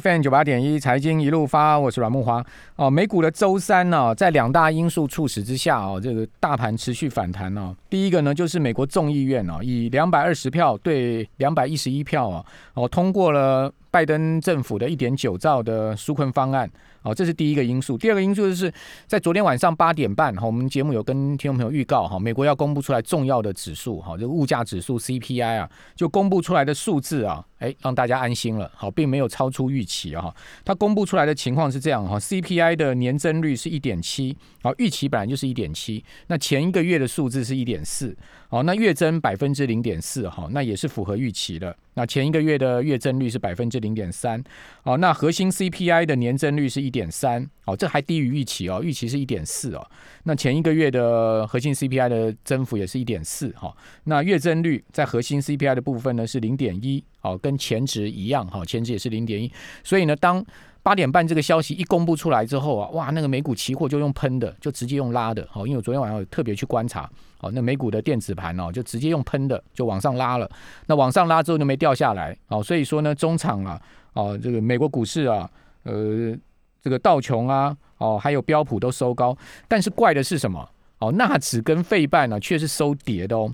FM 九八点一财经一路发，我是阮木华。哦，美股的周三呢，在两大因素促使之下，哦，这个大盘持续反弹哦。第一个呢，就是美国众议院哦，以两百二十票对两百一十一票啊，哦，通过了拜登政府的一点九兆的纾困方案。哦，这是第一个因素。第二个因素就是在昨天晚上八点半，哈，我们节目有跟听众朋友预告，哈，美国要公布出来重要的指数，哈，这个物价指数 CPI 啊，就公布出来的数字啊，哎，让大家安心了，好，并没有超出预期啊。它公布出来的情况是这样，哈，CPI 的年增率是一点七，好，预期本来就是一点七，那前一个月的数字是一点四，好，那月增百分之零点四，哈，那也是符合预期的。那前一个月的月增率是百分之零点三，好，那核心 CPI 的年增率是一点三，哦，这还低于预期哦，预期是一点四哦。那前一个月的核心 CPI 的增幅也是一点四，哈，那月增率在核心 CPI 的部分呢是零点一，哦，跟前值一样，哈，前值也是零点一，所以呢，当八点半这个消息一公布出来之后啊，哇，那个美股期货就用喷的，就直接用拉的，好，因为我昨天晚上特别去观察。哦，那美股的电子盘哦，就直接用喷的就往上拉了，那往上拉之后就没掉下来，哦，所以说呢，中场啊，哦，这个美国股市啊，呃，这个道琼啊，哦，还有标普都收高，但是怪的是什么？哦，纳指跟费半呢却是收跌的哦。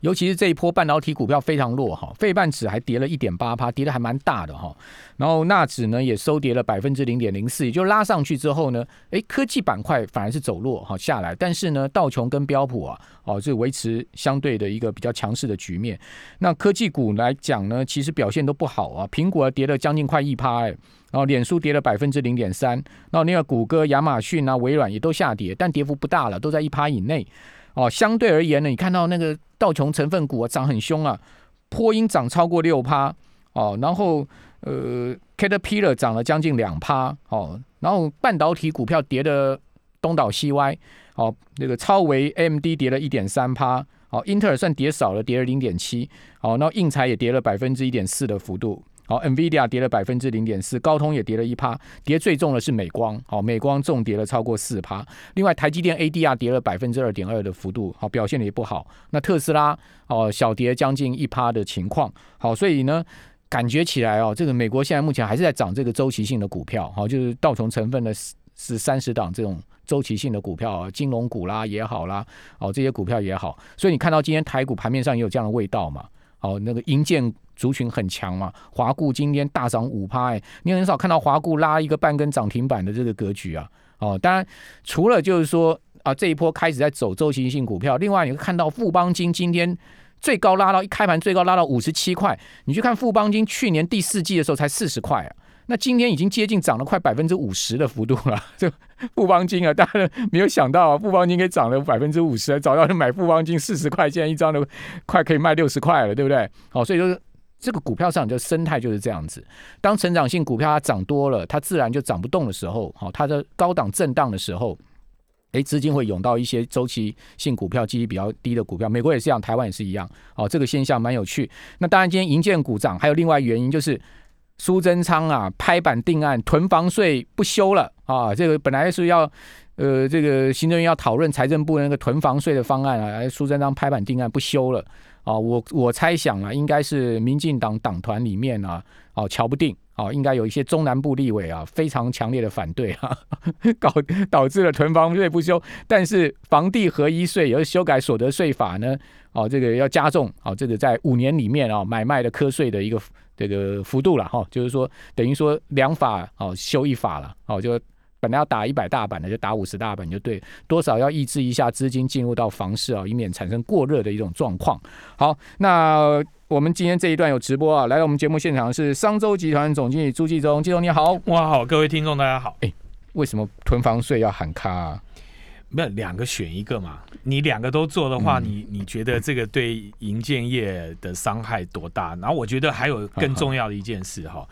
尤其是这一波半导体股票非常弱哈，费半指还跌了一点八趴，跌的还蛮大的哈。然后纳指呢也收跌了百分之零点零四，也就拉上去之后呢，哎，科技板块反而是走弱哈下来，但是呢道琼跟标普啊，哦，是维持相对的一个比较强势的局面。那科技股来讲呢，其实表现都不好啊，苹果跌了将近快一趴哎，然后脸书跌了百分之零点三，然后那个谷歌、亚马逊啊、微软也都下跌，但跌幅不大了，都在一趴以内。哦，相对而言呢，你看到那个道琼成分股啊涨很凶啊，波音涨超过六趴哦，然后呃，Caterpillar 涨了将近两趴哦，然后半导体股票跌的东倒西歪哦，那个超维 MD 跌了一点三趴哦，英特尔算跌少了，跌了零点七哦，然后硬材也跌了百分之一点四的幅度。好，NVIDIA 跌了百分之零点四，高通也跌了一趴，跌最重的是美光，好，美光重跌了超过四趴。另外，台积电 ADR 跌了百分之二点二的幅度，好，表现的也不好。那特斯拉哦，小跌将近一趴的情况，好，所以呢，感觉起来哦，这个美国现在目前还是在涨这个周期性的股票，好，就是道琼成分的是三十档这种周期性的股票，金融股啦也好啦，哦，这些股票也好，所以你看到今天台股盘面上也有这样的味道嘛？哦，那个银建族群很强嘛，华固今天大涨五趴，哎，你很少看到华固拉一个半根涨停板的这个格局啊。哦，当然除了就是说啊，这一波开始在走周期性股票，另外你会看到富邦金今天最高拉到一开盘最高拉到五十七块，你去看富邦金去年第四季的时候才四十块啊。那今天已经接近涨了快百分之五十的幅度了，这富邦金啊，大家没有想到啊，富邦金给涨了百分之五十，早到买富邦金四十块，钱一张都快可以卖六十块了，对不对？好，所以说这个股票上就生态就是这样子，当成长性股票它涨多了，它自然就涨不动的时候，好，它的高档震荡的时候，哎，资金会涌到一些周期性股票、基期比较低的股票，美国也是一样，台湾也是一样，好，这个现象蛮有趣。那当然，今天银建股涨，还有另外原因就是。苏贞昌啊，拍板定案，囤房税不修了啊！这个本来是要，呃，这个行政院要讨论财政部那个囤房税的方案啊，苏贞昌拍板定案不修了啊！我我猜想啊，应该是民进党党团里面啊，哦，瞧不定哦，应该有一些中南部立委啊，非常强烈的反对啊，搞导致了囤房税不修，但是房地合一税，也要修改所得税法呢，哦，这个要加重哦，这个在五年里面啊，买卖的课税的一个。这个幅度了哈，就是说等于说两法哦修一法了哦，就本来要打一百大板的，就打五十大板就对，多少要抑制一下资金进入到房市啊，以免产生过热的一种状况。好，那我们今天这一段有直播啊，来到我们节目现场是商周集团总经理朱继忠，继忠你好，哇好，各位听众大家好，哎，为什么囤房税要喊卡？啊？没有两个选一个嘛？你两个都做的话，你你觉得这个对银建业的伤害多大？然后我觉得还有更重要的一件事哈，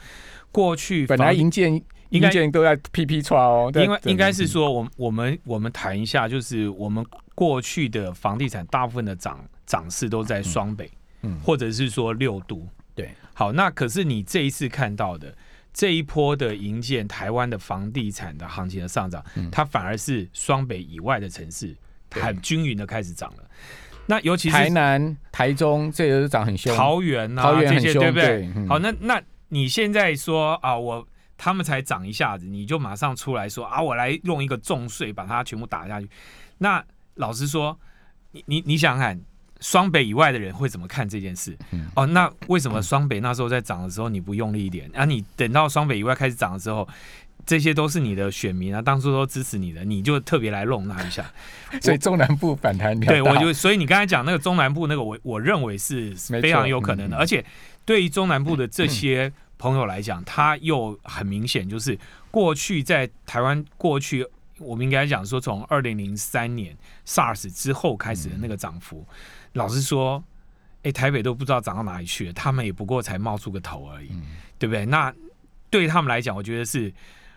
过去本来银建银建都在 PP 抓哦，因为应该是说，我我们我们谈一下，就是我们过去的房地产大部分的涨涨势都在双北，嗯，或者是说六都，对，好，那可是你这一次看到的。这一波的营建，台湾的房地产的行情的上涨，它反而是双北以外的城市很均匀的开始涨了。那尤其是台南、台中，这也是涨很凶。桃园啊，桃园很凶，对不对？好，那那你现在说啊，我他们才涨一下子，你就马上出来说啊，我来用一个重税把它全部打下去。那老实说，你你你想想看，双北以外的人会怎么看这件事？哦，那为什么双北那时候在涨的时候你不用力一点？啊，你等到双北以外开始涨的时候？这些都是你的选民啊，当初都支持你的，你就特别来弄他一下，所以中南部反弹。对，我就所以你刚才讲那个中南部那个，我我认为是非常有可能的，而且对于中南部的这些朋友来讲，他又很明显就是过去在台湾过去，我们应该讲说从二零零三年 SARS 之后开始的那个涨幅，老实说，哎，台北都不知道涨到哪里去了，他们也不过才冒出个头而已，对不对？那对他们来讲，我觉得是。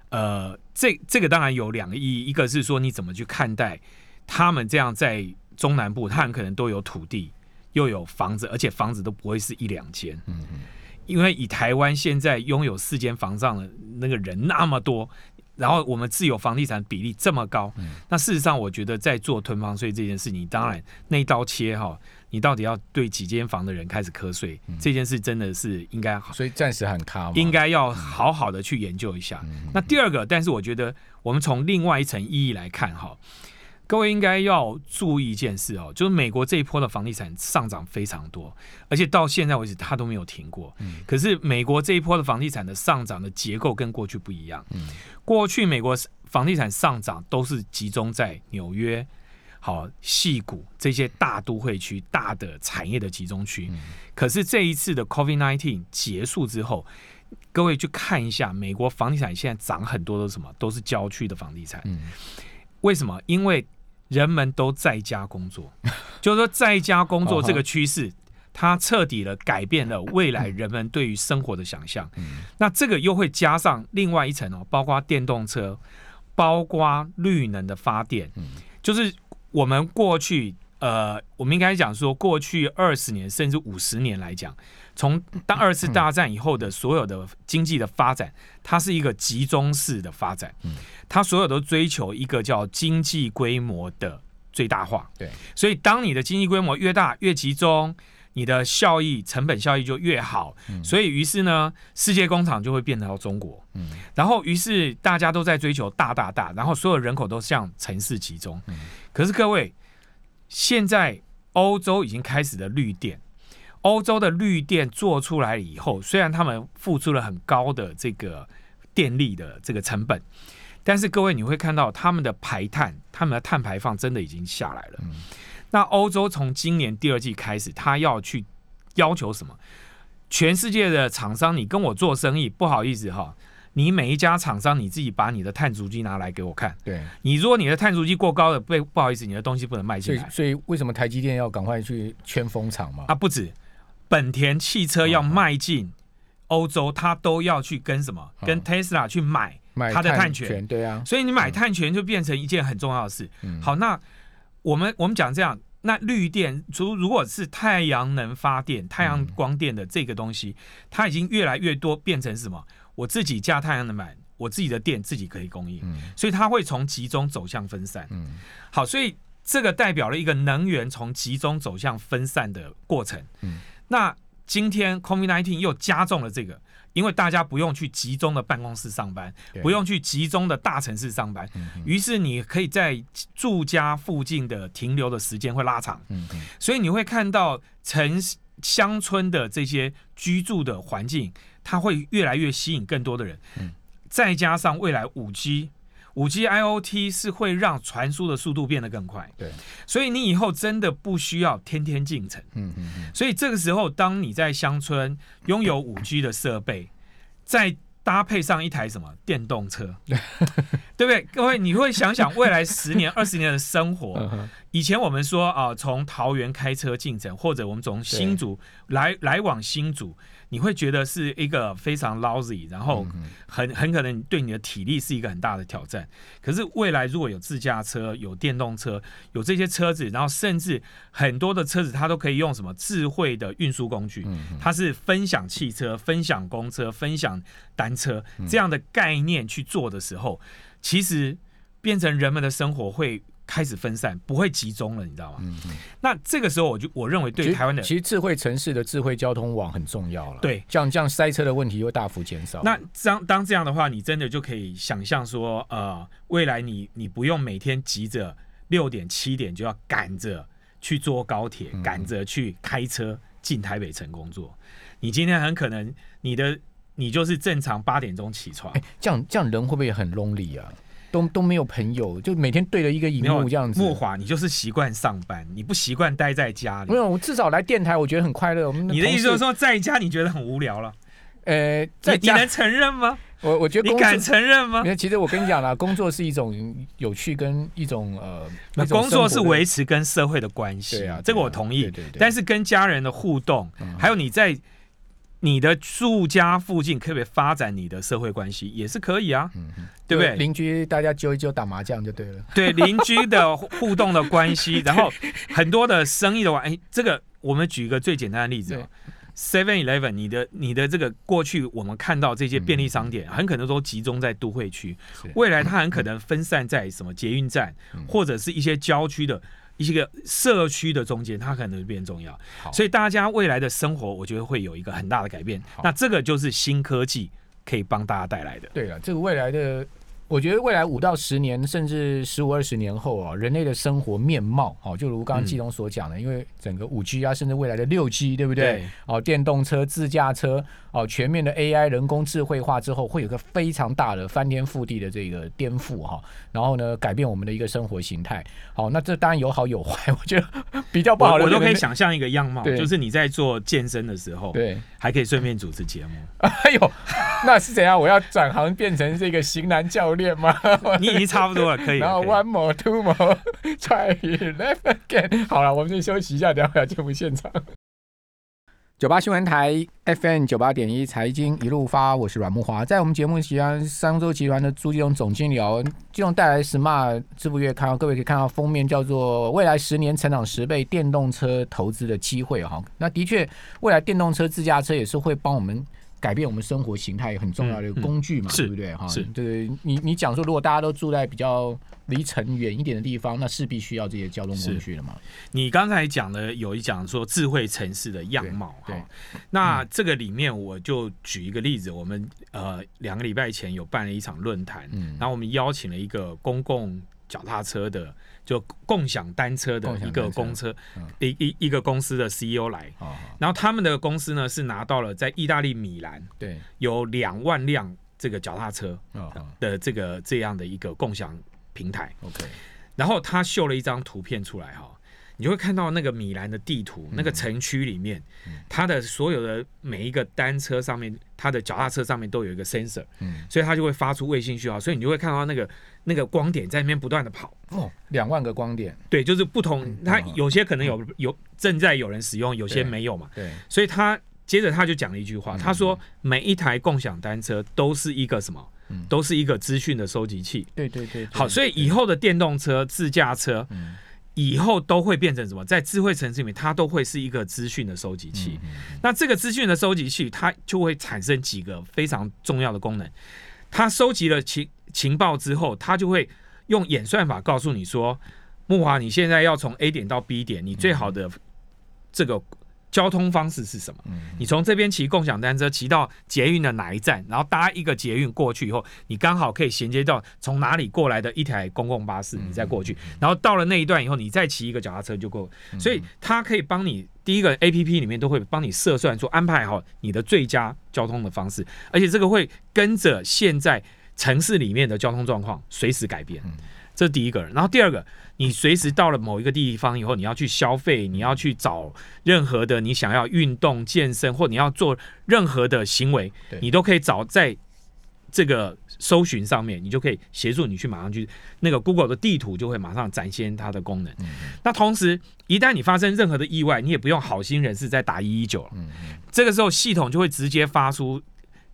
呃，这这个当然有两个意义，一个是说你怎么去看待他们这样在中南部，他们可能都有土地，又有房子，而且房子都不会是一两间，嗯嗯，因为以台湾现在拥有四间房上的那个人那么多，然后我们自有房地产比例这么高，那事实上我觉得在做囤房税这件事情，当然那一刀切哈。你到底要对几间房的人开始瞌睡？这件事真的是应该，所以暂时很卡，应该要好好的去研究一下。那第二个，但是我觉得我们从另外一层意义来看哈，各位应该要注意一件事哦，就是美国这一波的房地产上涨非常多，而且到现在为止它都没有停过。可是美国这一波的房地产的上涨的结构跟过去不一样。过去美国房地产上涨都是集中在纽约。好，戏谷这些大都会区、大的产业的集中区，可是这一次的 COVID-19 结束之后，各位去看一下，美国房地产现在涨很多都是什么？都是郊区的房地产。为什么？因为人们都在家工作，就是说在家工作这个趋势，它彻底的改变了未来人们对于生活的想象。那这个又会加上另外一层哦，包括电动车，包括绿能的发电，就是。我们过去，呃，我们应该讲说，过去二十年甚至五十年来讲，从当二次大战以后的所有的经济的发展，它是一个集中式的发展，嗯，它所有都追求一个叫经济规模的最大化，对，所以当你的经济规模越大越集中，你的效益成本效益就越好，所以于是呢，世界工厂就会变成到中国，嗯，然后于是大家都在追求大大大，然后所有人口都向城市集中，嗯。可是各位，现在欧洲已经开始了绿电，欧洲的绿电做出来以后，虽然他们付出了很高的这个电力的这个成本，但是各位你会看到他们的排碳，他们的碳排放真的已经下来了。那欧洲从今年第二季开始，他要去要求什么？全世界的厂商，你跟我做生意，不好意思哈。你每一家厂商，你自己把你的碳足迹拿来给我看。对，你如果你的碳足迹过高了，被不好意思，你的东西不能卖进来。所以，为什么台积电要赶快去圈风厂嘛？啊，不止，本田汽车要迈进欧洲，它都要去跟什么？跟 Tesla 去买它的碳权。对啊，所以你买碳权就变成一件很重要的事。好，那我们我们讲这样，那绿电如如果是太阳能发电、太阳光电的这个东西，它已经越来越多变成什么？我自己架太阳能板，我自己的电自己可以供应，所以它会从集中走向分散。好，所以这个代表了一个能源从集中走向分散的过程。那今天 COVID-19 又加重了这个，因为大家不用去集中的办公室上班，不用去集中的大城市上班，于是你可以在住家附近的停留的时间会拉长。所以你会看到城乡村的这些居住的环境。它会越来越吸引更多的人，再加上未来五 G、五 G IOT 是会让传输的速度变得更快，对，所以你以后真的不需要天天进城，嗯嗯嗯，所以这个时候，当你在乡村拥有五 G 的设备，再搭配上一台什么电动车，对不对？各位，你会想想未来十年、二十年的生活。以前我们说啊，从桃园开车进城，或者我们从新竹来来往新竹。你会觉得是一个非常 lousy，然后很很可能对你的体力是一个很大的挑战。可是未来如果有自驾车、有电动车、有这些车子，然后甚至很多的车子它都可以用什么智慧的运输工具，它是分享汽车、分享公车、分享单车这样的概念去做的时候，其实变成人们的生活会开始分散，不会集中了，你知道吗？嗯嗯，那这个时候我就我认为对台湾的其实智慧城市的智慧交通网很重要了。对这样这样塞车的问题又大幅减少。那当当这样的话，你真的就可以想象说，呃，未来你你不用每天急着六点七点就要赶着去坐高铁，嗯赶着去开车进台北城工作。你今天很可能你的你就是正常八点钟起床哎，，这样这样人会不会很 lonely 啊？都都没有朋友，就每天对着一个荧幕这样子。莫华，你就是习惯上班，你不习惯待在家里没。有，我至少来电台，我觉得很快乐。我们你的意思就是，说，在家你觉得很无聊了？呃，在家你你能承认吗？我我觉得你敢，承认吗其实我跟你讲啦，工作是一种有趣跟一种呃，那工作是维持跟社会的关系，对啊，这个我同意。对对对，但是跟家人的互动，嗯还有你在你的住家附近可不可以发展你的社会关系，也是可以啊，对不对？邻居大家揪一揪打麻将就对了。对邻居的互动的关系，然后很多的生意的话，哎，这个我们举一个最简单的例子哦。Seven Eleven，你的你的这个过去我们看到这些便利商店，很可能都集中在都会区，未来它很可能分散在什么捷运站，嗯。或者是一些郊区的一些个社区的中间，它可能变重要。所以大家未来的生活，我觉得会有一个很大的改变。那这个就是新科技可以帮大家带来的。对了，这个未来的，我觉得未来五到十年，甚至十五二十年后啊，人类的生活面貌，哦，就如刚刚嗯季东所讲的，因为整个五 G 啊，甚至未来的六 G，对不对？对哦，电动车、自驾车，哦，全面的 AI 人工智慧化之后，会有个非常大的翻天覆地的这个颠覆哈、然后呢，改变我们的一个生活形态。好，那这当然有好有坏，我觉得比较不好的我我都可以。想象一个样貌，就是你在做健身的时候，对，还可以顺便主持节目。哎呦，那是怎样？我要转行变成这个型男教练吗？你已经差不多了，可以。然后 one more, two more, try left again。好了，我们先休息一下，等一下回来节目现场。九八新闻台 FM 九八点一财经一路发，我是阮木华。在我们节目期间，商周集团的朱基龙总经理哦，继荣带来 Smart 支付月刊，各位可以看到封面叫做“未来十年成长十倍电动车投资的机会”哈。那的确，未来电动车、自驾车也是会帮我们改变我们生活形态很重要的一个工具嘛，对不对？哈？是。对，你你讲说，如果大家都住在比较离城远一点的地方，那势必需要这些交通工具了嘛。你刚才讲的有一讲说智慧城市的样貌哈，那这个里面我就举一个例子，我们呃两个礼拜前有办了一场论坛，嗯。然后我们邀请了一个公共脚踏车的，就共享单车的一个公车嗯，一一一个公司的 CEO 来，然后他们的公司呢是拿到了在意大利米兰对，有两万辆这个脚踏车的这个这样的一个共享平台，，OK，然后他秀了一张图片出来哈，你就会看到那个米兰的地图，嗯。那个城区里面，它的所有的每一个单车上面，它的脚踏车上面都有一个 sensor，嗯，所以它就会发出卫星讯号，所以你就会看到那个那个光点在那边不断的跑。哦，两万个光点，对，就是不同，它嗯有些可能有有正在有人使用，有些没有嘛，对，所以他接着他就讲了一句话，嗯他说每一台共享单车都是一个什么？嗯？都是一个资讯的收集器。对对对，对。好，所以以，后的电动车、自驾车，嗯以后都会变成什么？在智慧城市里面，它都会是一个资讯的收集器。嗯那这个资讯的收集器，它就会产生几个非常重要的功能。它收集了情情报之后，它就会用演算法告诉你说，木华，你现在要从 A 点到 B 点，你最好的这个交通方式是什么？嗯你从这边骑共享单车骑到捷运的哪一站，然后搭一个捷运过去以后，你刚好可以衔接到从哪里过来的一台公共巴士，你再过去，然后到了那一段以后，你再骑一个脚踏车就够。所以它可以帮你第一个 A P P 里面都会帮你设算说安排好你的最佳交通的方式，而且这个会跟着现在城市里面的交通状况随时改变。这是第一个，然后第二个，你随时到了某一个地方以后，你要去消费，你要去找任何的你想要运动、健身，或你要做任何的行为，你都可以找在这个搜寻上面，你就可以协助你去马上去那个 Google 的地图就会马上展现它的功能。那同时，一旦你发生任何的意外，你也不用好心人士再打一一九了，嗯。这个时候系统就会直接发出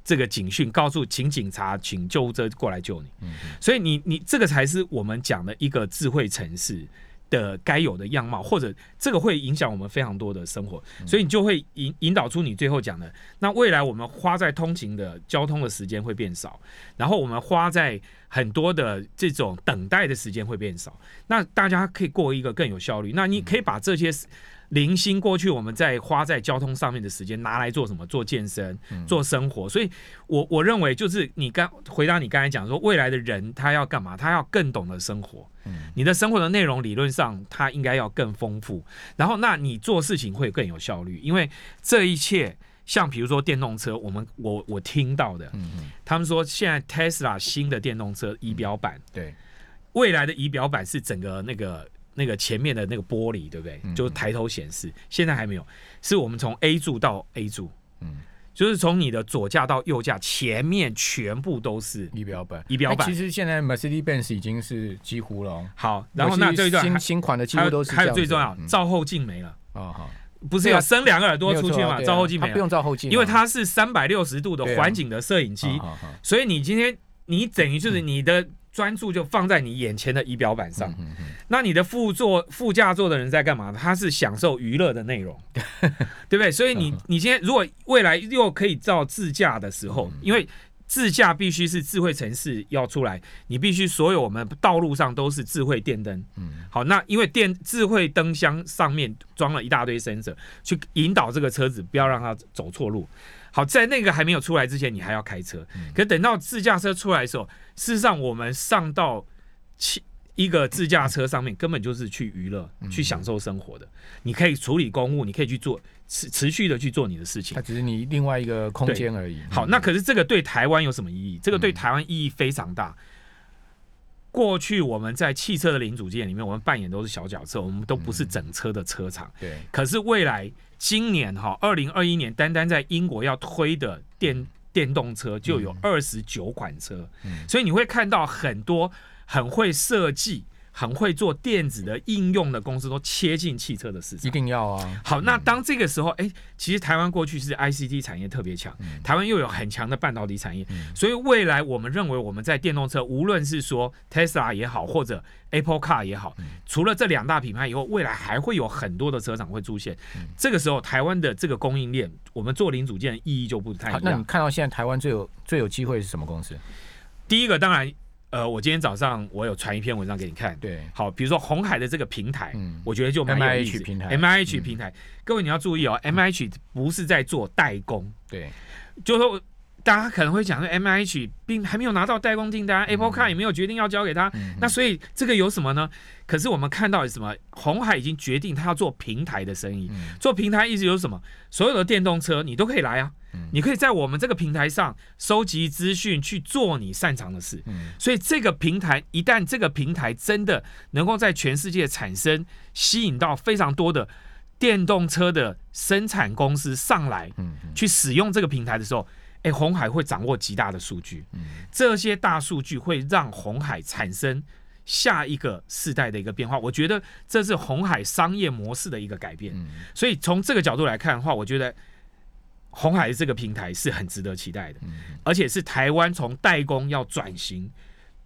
这个警讯，告诉请警察、请救护车过来救你。嗯所以你你这个才是我们讲的一个智慧城市的该有的样貌，或者这个会影响我们非常多的生活，所以你就会引引导出你最后讲的，那未来我们花在通勤的交通的时间会变少，然后我们花在很多的这种等待的时间会变少，那大家可以过一个更有效率。那你可以把这些。零星过去我们在花在交通上面的时间拿来做什么？做健身，做生活。所以，我我认为就是你刚回答你刚才讲说，未来的人他要干嘛？他要更懂得生活。你的生活的内容理论上他应该要更丰富。然后，那你做事情会更有效率。因为这一切，像比如说电动车，我们我我听到的，他们说现在 Tesla 新的电动车仪表板，对，未来的仪表板是整个那个。那个前面的那个玻璃，对不对？就抬头显示，现在还没有。是我们从 A 柱到 A 柱，嗯，就是从你的左驾到右驾，前面全部都是仪表板。仪表板其实现在 Mercedes-Benz 已经是几乎了。好，然后那这一段新新款的几乎都是。还有最重要，照后镜没了。哦好，不是要伸两个耳朵出去嘛？照后镜没了，不用照后镜，因为它是三百六十度的环景的摄影机，所以你今天你等于就是你的。专注就放在你眼前的仪表板上，那你的副座、副驾座的人在干嘛？他是享受娱乐的内容，对不对？所以你你今天如果未来又可以造自驾的时候，因为自驾必须是智慧城市要出来，你必须所有我们道路上都是智慧电灯。嗯，好，那因为电智慧灯箱上面装了一大堆 sensor，去引导这个车子不要让它走错路。好，在那个还没有出来之前，你还要开车。可等到自驾车出来的时候，事实上我们上到汽一个自驾车上面，根本就是去娱乐、去享受生活的。你可以处理公务，你可以去做持持续的去做你的事情。它只是你另外一个空间而已。好，那可是这个对台湾有什么意义？这个对台湾意义非常大。过去我们在汽车的零组件里面，我们扮演都是小角色，我们都不是整车的车厂。对。可是未来今年哈，二零二一年，单单在英国要推的电电动车就有二十九款车，所以你会看到很多很会设计。很会做电子的应用的公司都切进汽车的市场，一定要啊！好，那当这个时候，哎，其实台湾过去是 ICT 产业特别强，台湾又有很强的半导体产业，所以未来我们认为我们在电动车，无论是说 Tesla 也好，或者 Apple Car 也好，除了这两大品牌以后，未来还会有很多的车厂会出现。这个时候，台湾的这个供应链，我们做零组件意义就不太一样。那你看到现在台湾最有最有机会是什么公司？第一个当然。呃，我今天早上我有传一篇文章给你看。对，好，比如说红海的这个平台，嗯，我觉得就 M I H 平台，M I H 平台，各位你要注意哦，M I H 不是在做代工，对，就说。大家可能会讲说，M I H 并还没有拿到代工订单，Apple Car 也没有决定要交给他，那所以这个有什么呢？可是我们看到什么？红海已经决定他要做平台的生意，做平台意思有什么？所有的电动车你都可以来啊，你可以在我们这个平台上收集资讯，去做你擅长的事。所以这个平台一旦这个平台真的能够在全世界产生，吸引到非常多的电动车的生产公司上来，去使用这个平台的时候。哎，红海会掌握极大的数据，这些大数据会让红海产生下一个世代的一个变化。我觉得这是红海商业模式的一个改变。所以从这个角度来看的话，我觉得红海这个平台是很值得期待的，而且是台湾从代工要转型。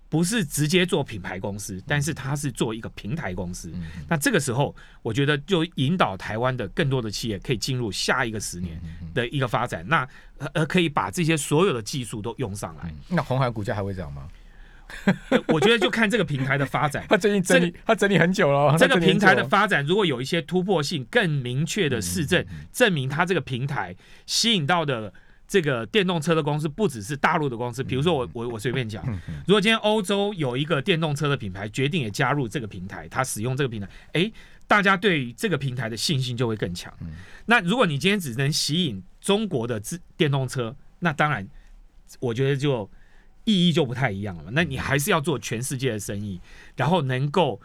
不是直接做品牌公司，但是它是做一个平台公司。那这个时候，我觉得就引导台湾的更多的企业可以进入下一个十年的一个发展。那呃，可以把这些所有的技术都用上来。那红海股价还会涨吗？我觉得就看这个平台的发展。它最近整理，它整理很久了。这个平台的发展，如果有一些突破性、更明确的市政，证明它这个平台吸引到的。这个电动车的公司不只是大陆的公司，比如说我我我随便讲，如果今天欧洲有一个电动车的品牌决定也加入这个平台，它使用这个平台，哎，大家对这个平台的信心就会更强。那如果你今天只能吸引中国的自电动车，那当然我觉得就意义就不太一样了。那你还是要做全世界的生意，然后能够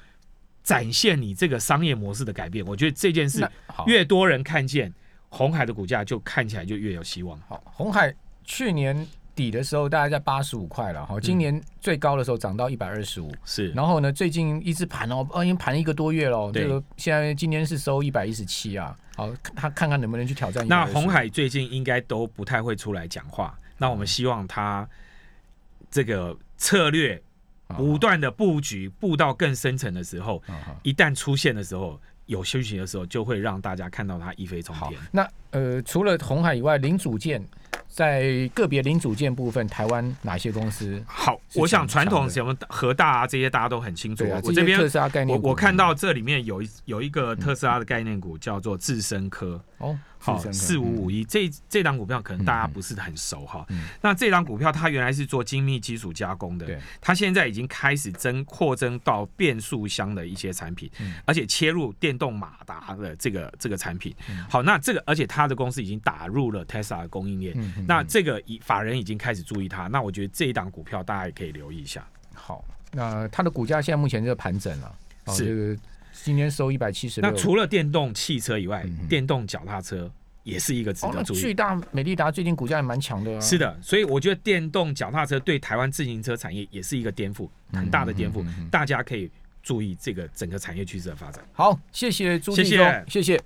展现你这个商业模式的改变。我觉得这件事越多人看见。红海的股价就看起来就越有希望。好，红海去年底的时候大概在八十五块了，好，今年最高的时候涨到一百二十五，是。然后呢，最近一直盘哦，已经盘一个多月了，这个现在今天是收一百一十七啊。好，他看看能不能去挑战。那红海最近应该都不太会出来讲话，那我们希望他这个策略不断的布局，布到更深层的时候，一旦出现的时候，有休息的时候，就会让大家看到它一飞冲好天。，那呃，除了红海以外，零组件在个别零组件部分，台湾哪些公司？好，我想传统什么和大啊这些大家都很清楚。啊，我这边特斯拉概我念股，我看到这里面有一有一个特斯拉的概念股叫做智深科，哦，好四五五一，一这这档股票可能大家不是很熟哈。嗯那这档股票它原来是做精密基础加工的对，它现在已经开始增扩增到变速箱的一些产品，嗯。而且切入电动马达的这个这个产品。嗯。好，那这个而且它的公司已经打入了 Tesla 的供应链，那这个以法人已经开始注意它，那我觉得这一档股票大家也可以留意一下。好，那它的股价现在目前在盘整了，哦是。这个今天收一百七十六那，除了电动汽车以外，电动脚踏车也是一个值得注意。巨大美利达最近股价也蛮强的啊，是的，所以我觉得电动脚踏车对台湾自行车产业也是一个颠覆，很大的颠覆大家可以注意这个整个产业趋势的发展。好，谢谢朱谢谢，谢谢。